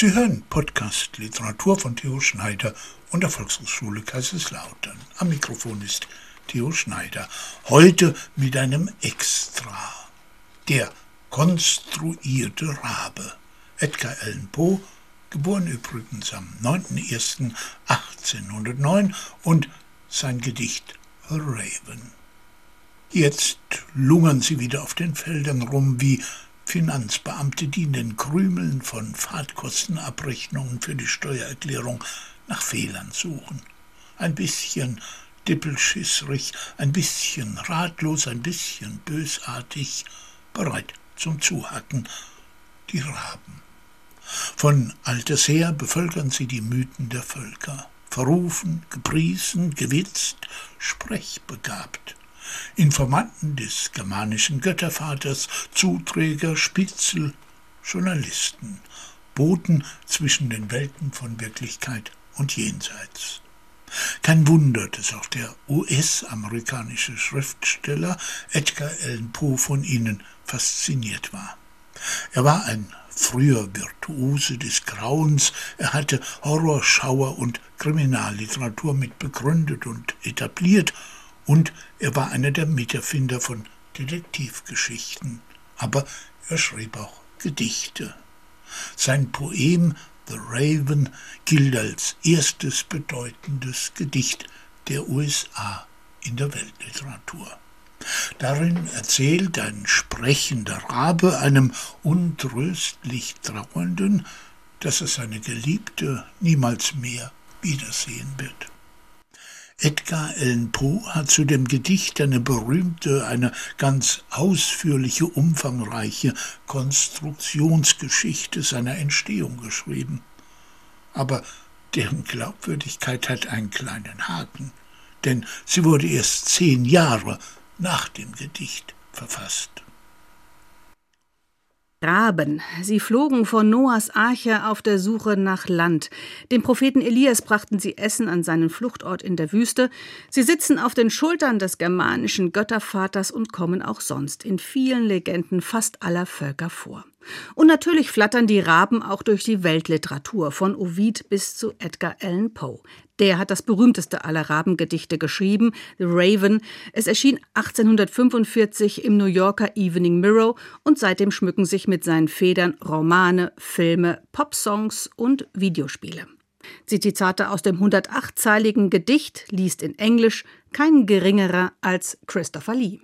Sie hören Podcast Literatur von Theo Schneider und der Volkshochschule Kaiserslautern. Am Mikrofon ist Theo Schneider. Heute mit einem Extra. Der konstruierte Rabe. Edgar Allan Poe, geboren übrigens am 9.01.1809 und sein Gedicht A Raven. Jetzt lungern sie wieder auf den Feldern rum wie Finanzbeamte, die in den Krümeln von Fahrtkostenabrechnungen für die Steuererklärung nach Fehlern suchen. Ein bisschen dippelschissrig, ein bisschen ratlos, ein bisschen bösartig, bereit zum Zuhacken, die Raben. Von alters her bevölkern sie die Mythen der Völker, verrufen, gepriesen, gewitzt, sprechbegabt. Informanten des germanischen Göttervaters, Zuträger, Spitzel, Journalisten, Boten zwischen den Welten von Wirklichkeit und Jenseits. Kein Wunder, dass auch der US-amerikanische Schriftsteller Edgar Allan Poe von ihnen fasziniert war. Er war ein früher Virtuose des Grauens, er hatte Horror, Schauer und Kriminalliteratur mit begründet und etabliert, und er war einer der Miterfinder von Detektivgeschichten. Aber er schrieb auch Gedichte. Sein Poem The Raven gilt als erstes bedeutendes Gedicht der USA in der Weltliteratur. Darin erzählt ein sprechender Rabe einem untröstlich Trauernden, dass er seine Geliebte niemals mehr wiedersehen wird. Edgar Allan Poe hat zu dem Gedicht eine berühmte, eine ganz ausführliche, umfangreiche Konstruktionsgeschichte seiner Entstehung geschrieben. Aber deren Glaubwürdigkeit hat einen kleinen Haken, denn sie wurde erst zehn Jahre nach dem Gedicht verfasst. Raben. Sie flogen von Noahs Arche auf der Suche nach Land. Dem Propheten Elias brachten sie Essen an seinen Fluchtort in der Wüste. Sie sitzen auf den Schultern des germanischen Göttervaters und kommen auch sonst in vielen Legenden fast aller Völker vor. Und natürlich flattern die Raben auch durch die Weltliteratur, von Ovid bis zu Edgar Allan Poe. Der hat das berühmteste aller Rabengedichte geschrieben, The Raven. Es erschien 1845 im New Yorker Evening Mirror und seitdem schmücken sich mit seinen Federn Romane, Filme, Popsongs und Videospiele. Zitate aus dem 108-zeiligen Gedicht liest in Englisch kein geringerer als Christopher Lee.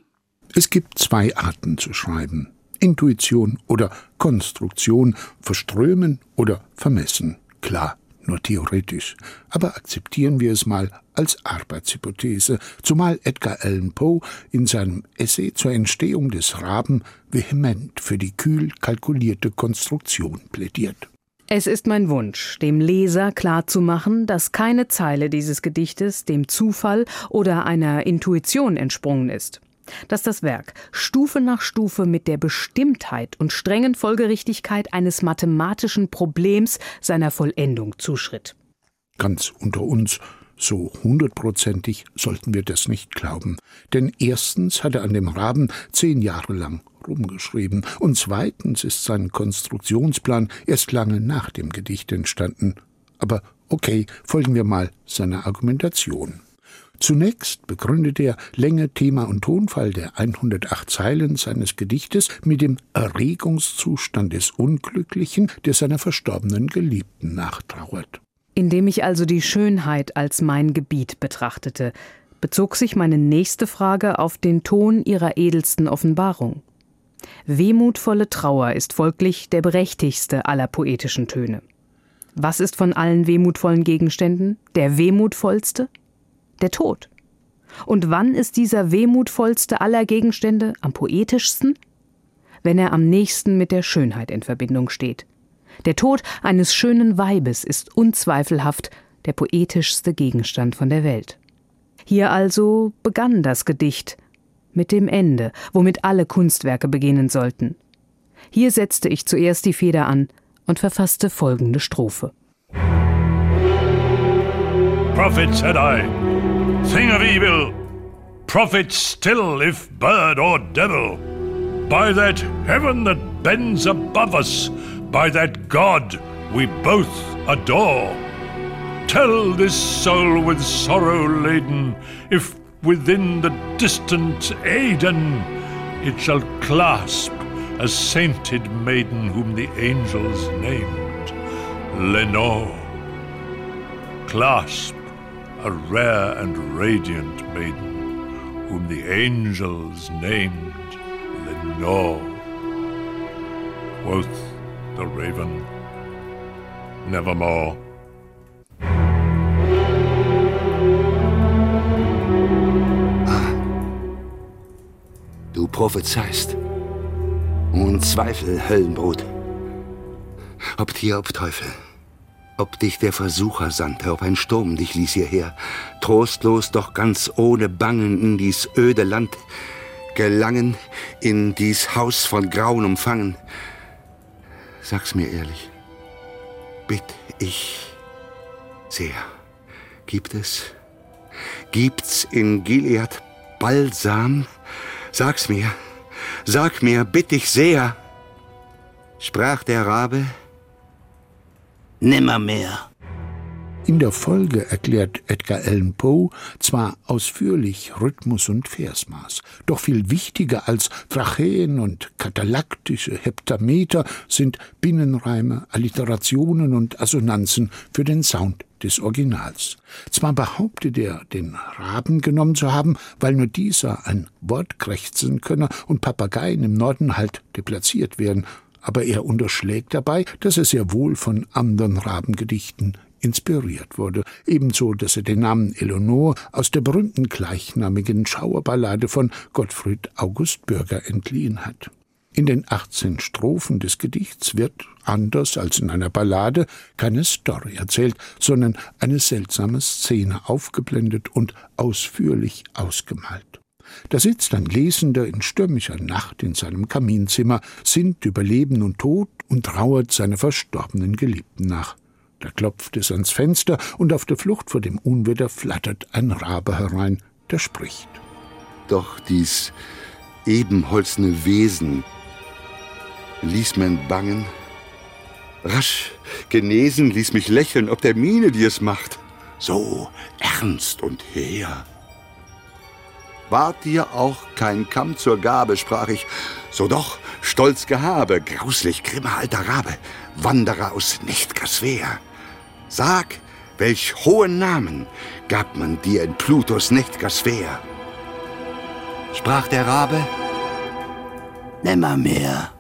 Es gibt zwei Arten zu schreiben. Intuition oder Konstruktion, verströmen oder vermessen. Klar, nur theoretisch. Aber akzeptieren wir es mal als Arbeitshypothese, zumal Edgar Allan Poe in seinem Essay zur Entstehung des Raben vehement für die kühl kalkulierte Konstruktion plädiert. Es ist mein Wunsch, dem Leser klarzumachen, dass keine Zeile dieses Gedichtes dem Zufall oder einer Intuition entsprungen ist dass das Werk Stufe nach Stufe mit der Bestimmtheit und strengen Folgerichtigkeit eines mathematischen Problems seiner Vollendung zuschritt. Ganz unter uns, so hundertprozentig sollten wir das nicht glauben. Denn erstens hat er an dem Raben zehn Jahre lang rumgeschrieben und zweitens ist sein Konstruktionsplan erst lange nach dem Gedicht entstanden. Aber okay, folgen wir mal seiner Argumentation. Zunächst begründet er Länge, Thema und Tonfall der 108 Zeilen seines Gedichtes mit dem Erregungszustand des Unglücklichen, der seiner verstorbenen Geliebten nachtrauert. Indem ich also die Schönheit als mein Gebiet betrachtete, bezog sich meine nächste Frage auf den Ton ihrer edelsten Offenbarung. Wehmutvolle Trauer ist folglich der berechtigste aller poetischen Töne. Was ist von allen wehmutvollen Gegenständen der wehmutvollste? Der Tod. Und wann ist dieser wehmutvollste aller Gegenstände am poetischsten? Wenn er am nächsten mit der Schönheit in Verbindung steht. Der Tod eines schönen Weibes ist unzweifelhaft der poetischste Gegenstand von der Welt. Hier also begann das Gedicht mit dem Ende, womit alle Kunstwerke beginnen sollten. Hier setzte ich zuerst die Feder an und verfasste folgende Strophe. Prophet said I, thing of evil, prophet still, if bird or devil, by that heaven that bends above us, by that God we both adore. Tell this soul with sorrow laden if within the distant Aidenn it shall clasp a sainted maiden whom the angels named Lenore. Clasp a rare and radiant maiden whom the angels named Lenore. Quoth the raven, nevermore. Du prophezeist. Ohne Zweifel Höllenbrot. Ob Tier, ob Teufel. Ob dich der Versucher sandte, ob ein Sturm dich ließ hierher, trostlos, doch ganz ohne Bangen in dies öde Land gelangen, in dies Haus von Grauen umfangen. Sag's mir ehrlich, bitt ich sehr, gibt es, gibt's in Gilead Balsam? Sag's mir, sag mir, bitt ich sehr, sprach der Rabe, nimmermehr. In der Folge erklärt Edgar Allan Poe zwar ausführlich Rhythmus und Versmaß, doch viel wichtiger als Tracheen und katalaktische Heptameter sind Binnenreime, Alliterationen und Assonanzen für den Sound des Originals. Zwar behauptet er, den Raben genommen zu haben, weil nur dieser ein Wort krächzen könne und Papageien im Norden halt deplatziert werden, aber er unterschlägt dabei, dass er sehr wohl von anderen Rabengedichten inspiriert wurde, ebenso, dass er den Namen Eleonore aus der berühmten gleichnamigen Schauerballade von Gottfried August Bürger entliehen hat. In den 18 Strophen des Gedichts wird, anders als in einer Ballade, keine Story erzählt, sondern eine seltsame Szene aufgeblendet und ausführlich ausgemalt. Da sitzt ein Lesender in stürmischer Nacht in seinem Kaminzimmer, sinnt über Leben und Tod und trauert seiner verstorbenen Geliebten nach. Da klopft es ans Fenster, und auf der Flucht vor dem Unwetter flattert ein Rabe herein, der spricht. Doch dies ebenholzne Wesen ließ mein Bangen, rasch genesen ließ mich lächeln, ob der Miene, die es macht, so ernst und hehr. Ward dir auch kein Kamm zur Gabe, sprach ich, so doch stolz Gehabe, grauslich grimmer alter Rabe, Wanderer aus Nächtgerswehr. Sag, welch hohen Namen gab man dir in Plutos Nächtgerswehr? Sprach der Rabe, nimmermehr.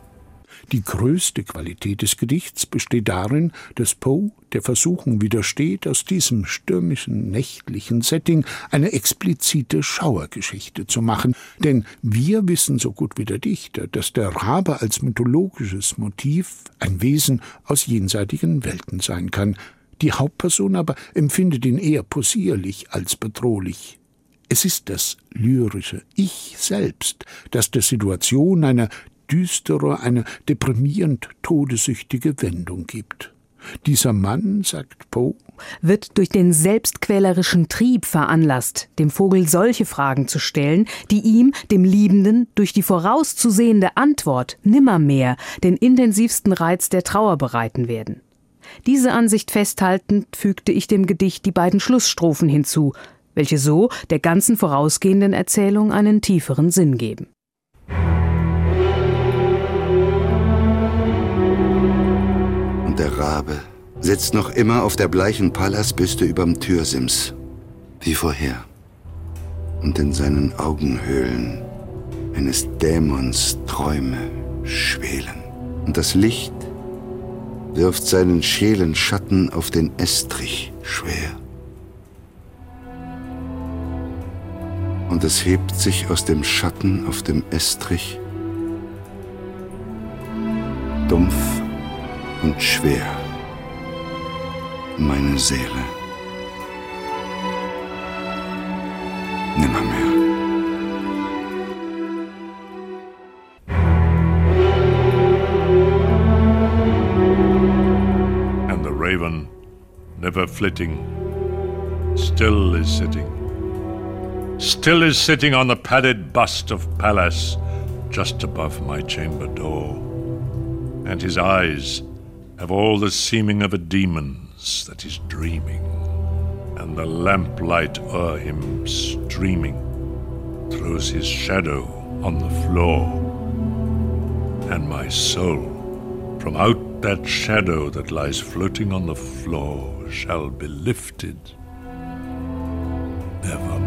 Die größte Qualität des Gedichts besteht darin, dass Poe der Versuchung widersteht, aus diesem stürmischen, nächtlichen Setting eine explizite Schauergeschichte zu machen. Denn wir wissen so gut wie der Dichter, dass der Rabe als mythologisches Motiv ein Wesen aus jenseitigen Welten sein kann. Die Hauptperson aber empfindet ihn eher possierlich als bedrohlich. Es ist das lyrische Ich selbst, das der Situation eine düstere, eine deprimierend todesüchtige Wendung gibt. Dieser Mann, sagt Poe, wird durch den selbstquälerischen Trieb veranlasst, dem Vogel solche Fragen zu stellen, die ihm, dem Liebenden, durch die vorauszusehende Antwort nimmermehr den intensivsten Reiz der Trauer bereiten werden. Diese Ansicht festhaltend fügte ich dem Gedicht die beiden Schlussstrophen hinzu, welche so der ganzen vorausgehenden Erzählung einen tieferen Sinn geben. Rabe sitzt noch immer auf der bleichen Pallasbüste überm Türsims, wie vorher. Und in seinen Augenhöhlen eines Dämons Träume schwelen. Und das Licht wirft seinen schälen Schatten auf den Estrich schwer. Und es hebt sich aus dem Schatten auf dem Estrich dumpf und schwer, meine Seele. Nimmermehr. And the raven, never flitting, still is sitting. Still is sitting on the padded bust of Pallas just above my chamber door. And his eyes have all the seeming of a demon's that is dreaming, and the lamplight o'er him streaming throws his shadow on the floor, and my soul from out that shadow that lies floating on the floor shall be lifted evermore.